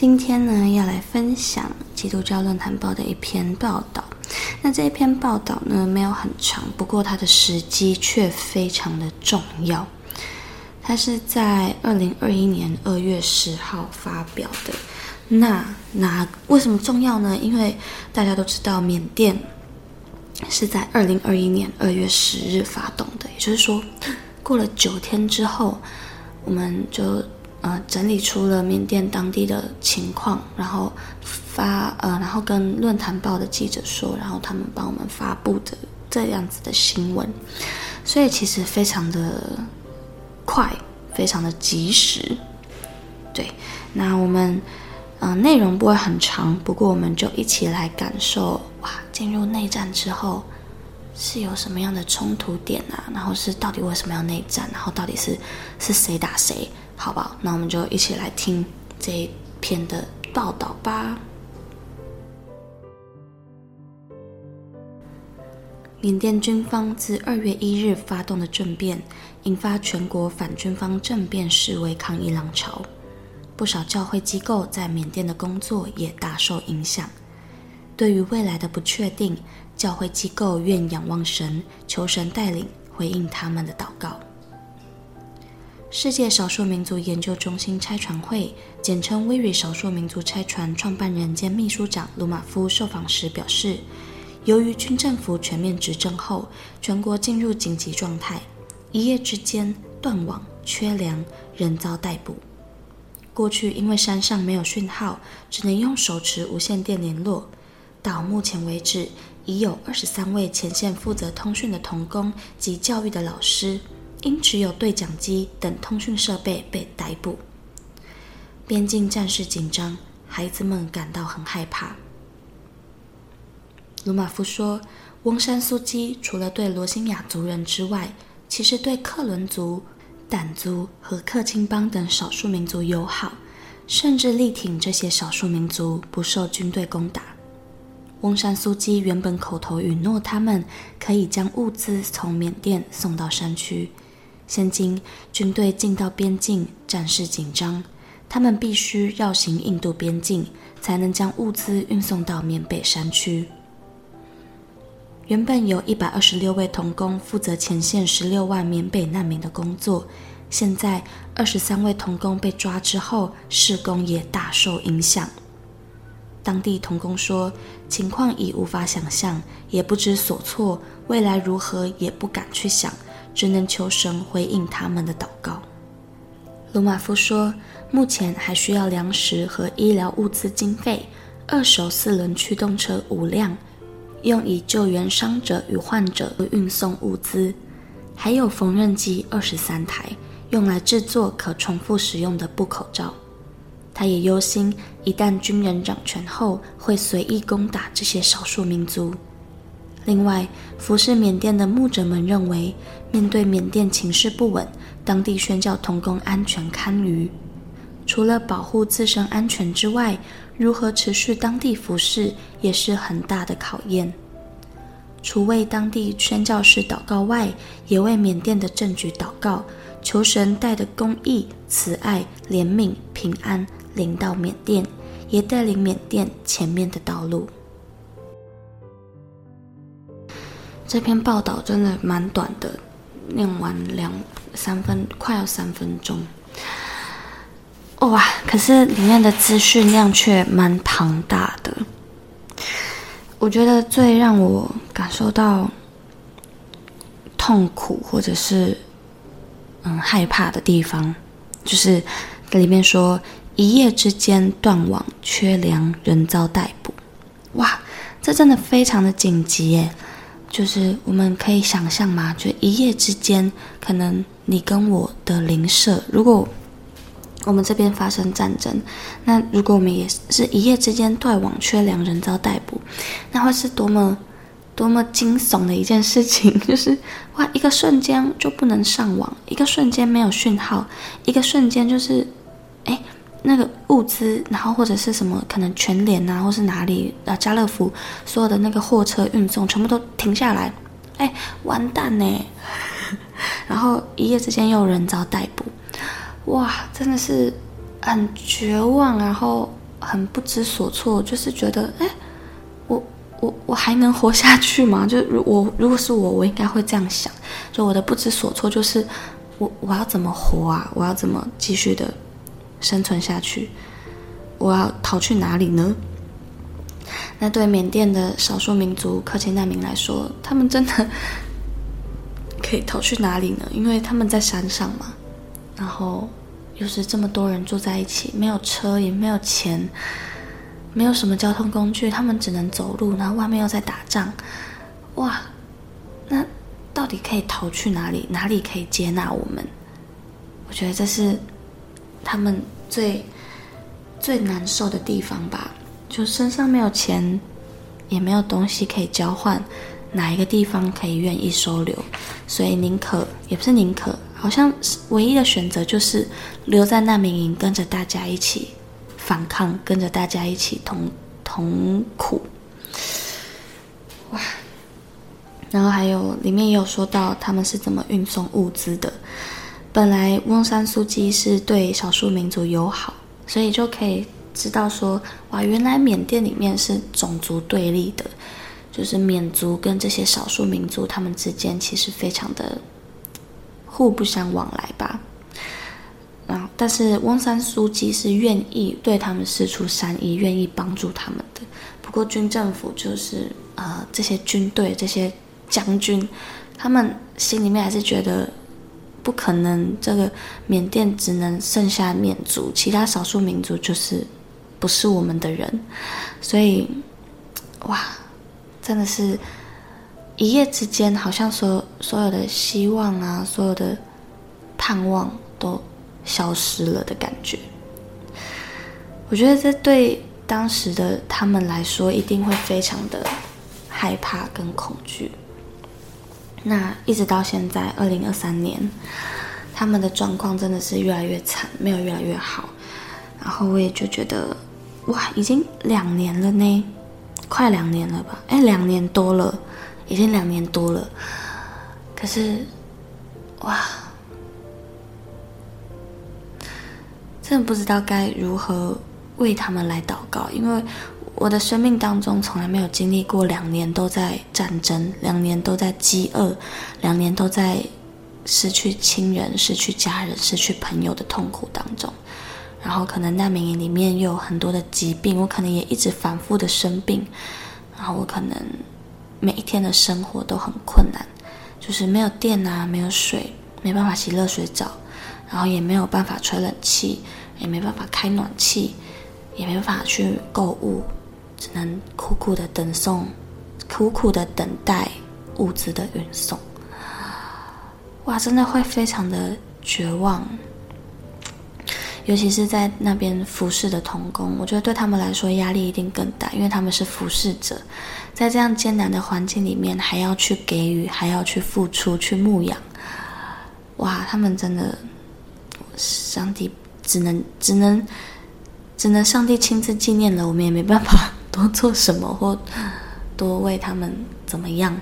今天呢，要来分享基督教论坛报的一篇报道。那这一篇报道呢，没有很长，不过它的时机却非常的重要。它是在二零二一年二月十号发表的。那那为什么重要呢？因为大家都知道缅甸。是在二零二一年二月十日发动的，也就是说，过了九天之后，我们就呃整理出了缅甸当地的情况，然后发呃，然后跟论坛报的记者说，然后他们帮我们发布的这样子的新闻，所以其实非常的快，非常的及时。对，那我们。嗯、内容不会很长，不过我们就一起来感受哇，进入内战之后是有什么样的冲突点啊？然后是到底为什么要内战？然后到底是是谁打谁？好不好？那我们就一起来听这一篇的报道吧。缅甸军方自二月一日发动的政变，引发全国反军方政变示威抗议浪潮。不少教会机构在缅甸的工作也大受影响。对于未来的不确定，教会机构愿仰望神，求神带领，回应他们的祷告。世界少数民族研究中心拆船会（简称 WIRI 少数民族拆船）创办人兼秘书长鲁马夫受访时表示，由于军政府全面执政后，全国进入紧急状态，一夜之间断网、缺粮，人遭逮捕。过去因为山上没有讯号，只能用手持无线电联络。到目前为止，已有二十三位前线负责通讯的同工及教育的老师，因持有对讲机等通讯设备被逮捕。边境战事紧张，孩子们感到很害怕。鲁马夫说：“翁山苏姬除了对罗兴亚族人之外，其实对克伦族。”掸族和克钦邦等少数民族友好，甚至力挺这些少数民族不受军队攻打。翁山苏姬原本口头允诺他们可以将物资从缅甸送到山区，现今军队进到边境，战事紧张，他们必须绕行印度边境，才能将物资运送到缅北山区。原本有一百二十六位童工负责前线十六万缅北难民的工作，现在二十三位童工被抓之后，事工也大受影响。当地童工说，情况已无法想象，也不知所措，未来如何也不敢去想，只能求神回应他们的祷告。鲁马夫说，目前还需要粮食和医疗物资经费，二手四轮驱动车五辆。用以救援伤者与患者运送物资，还有缝纫机二十三台，用来制作可重复使用的布口罩。他也忧心，一旦军人掌权后，会随意攻打这些少数民族。另外，服侍缅甸的牧者们认为，面对缅甸情势不稳，当地宣教同工安全堪虞。除了保护自身安全之外，如何持续当地服事也是很大的考验。除为当地宣教士祷告外，也为缅甸的政局祷告，求神带的公义、慈爱、怜悯、平安临到缅甸，也带领缅甸前面的道路。这篇报道真的蛮短的，念完两三分，快要三分钟。哇，可是里面的资讯量却蛮庞大的。我觉得最让我感受到痛苦或者是嗯害怕的地方，就是里面说一夜之间断网、缺粮，人遭逮捕。哇，这真的非常的紧急耶！就是我们可以想象吗？就一夜之间，可能你跟我的邻舍，如果我们这边发生战争，那如果我们也是一夜之间断网、缺粮、人遭逮捕，那会是多么多么惊悚的一件事情！就是哇，一个瞬间就不能上网，一个瞬间没有讯号，一个瞬间就是哎。那个物资，然后或者是什么，可能全联啊，或是哪里啊，家乐福所有的那个货车运送全部都停下来，哎，完蛋呢！然后一夜之间又有人遭逮捕，哇，真的是很绝望，然后很不知所措，就是觉得，哎，我我我还能活下去吗？就如我如果是我，我应该会这样想，就我的不知所措就是，我我要怎么活啊？我要怎么继续的？生存下去，我要逃去哪里呢？那对缅甸的少数民族克钦难民来说，他们真的可以逃去哪里呢？因为他们在山上嘛，然后又是这么多人住在一起，没有车，也没有钱，没有什么交通工具，他们只能走路，然后外面又在打仗，哇！那到底可以逃去哪里？哪里可以接纳我们？我觉得这是。他们最最难受的地方吧，就身上没有钱，也没有东西可以交换，哪一个地方可以愿意收留？所以宁可也不是宁可，好像唯一的选择就是留在难民营，跟着大家一起反抗，跟着大家一起同同苦。哇！然后还有里面也有说到他们是怎么运送物资的。本来翁山苏姬是对少数民族友好，所以就可以知道说，哇，原来缅甸里面是种族对立的，就是缅族跟这些少数民族他们之间其实非常的互不相往来吧。啊，但是翁山苏姬是愿意对他们释出善意，愿意帮助他们的。不过军政府就是呃这些军队这些将军，他们心里面还是觉得。不可能，这个缅甸只能剩下缅族，其他少数民族就是不是我们的人，所以，哇，真的是一夜之间，好像所所有的希望啊，所有的盼望都消失了的感觉。我觉得这对当时的他们来说，一定会非常的害怕跟恐惧。那一直到现在，二零二三年，他们的状况真的是越来越惨，没有越来越好。然后我也就觉得，哇，已经两年了呢，快两年了吧？哎，两年多了，已经两年多了。可是，哇，真的不知道该如何为他们来祷告，因为。我的生命当中从来没有经历过两年都在战争，两年都在饥饿，两年都在失去亲人、失去家人、失去朋友的痛苦当中。然后可能难民营里面又有很多的疾病，我可能也一直反复的生病。然后我可能每一天的生活都很困难，就是没有电啊，没有水，没办法洗热水澡，然后也没有办法吹冷气，也没办法开暖气，也没办法去购物。只能苦苦的等送，苦苦的等待物资的运送。哇，真的会非常的绝望，尤其是在那边服侍的童工，我觉得对他们来说压力一定更大，因为他们是服侍者，在这样艰难的环境里面，还要去给予，还要去付出，去牧养。哇，他们真的，上帝只能只能只能上帝亲自纪念了，我们也没办法。多做什么或多为他们怎么样？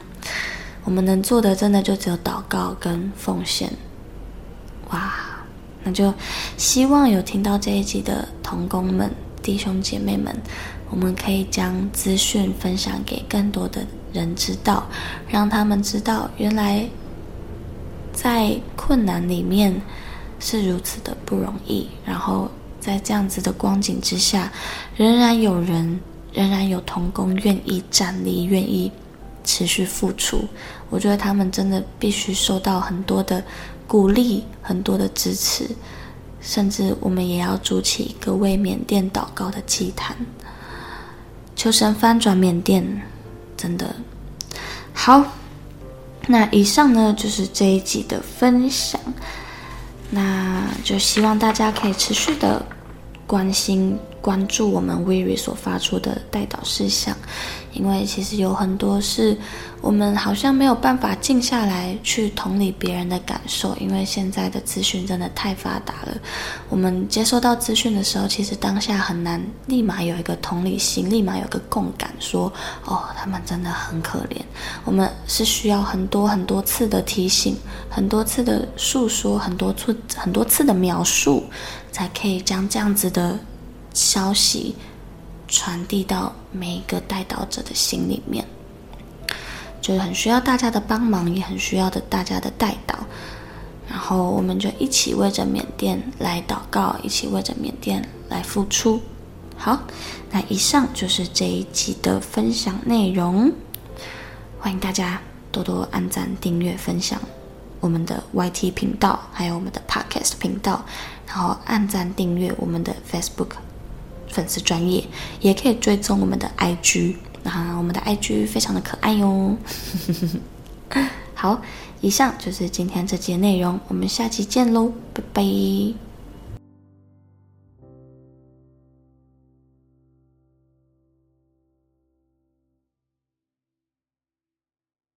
我们能做的真的就只有祷告跟奉献。哇，那就希望有听到这一集的同工们、弟兄姐妹们，我们可以将资讯分享给更多的人知道，让他们知道原来在困难里面是如此的不容易，然后。在这样子的光景之下，仍然有人，仍然有同工愿意站立，愿意持续付出。我觉得他们真的必须受到很多的鼓励，很多的支持，甚至我们也要筑起一个为缅甸祷告的祭坛，求神翻转缅甸。真的好。那以上呢，就是这一集的分享。那就希望大家可以持续的关心、关注我们 WIRI 所发出的代导事项。因为其实有很多是我们好像没有办法静下来去同理别人的感受，因为现在的资讯真的太发达了。我们接收到资讯的时候，其实当下很难立马有一个同理心，立马有个共感，说哦，他们真的很可怜。我们是需要很多很多次的提醒，很多次的诉说，很多次很多次的描述，才可以将这样子的消息。传递到每一个代祷者的心里面，就是很需要大家的帮忙，也很需要的大家的代祷。然后我们就一起为着缅甸来祷告，一起为着缅甸来付出。好，那以上就是这一集的分享内容。欢迎大家多多按赞、订阅、分享我们的 YT 频道，还有我们的 Podcast 频道，然后按赞订阅我们的 Facebook。粉丝专业也可以追踪我们的 IG，那我们的 IG 非常的可爱哟。好，以上就是今天这集内容，我们下期见喽，拜拜。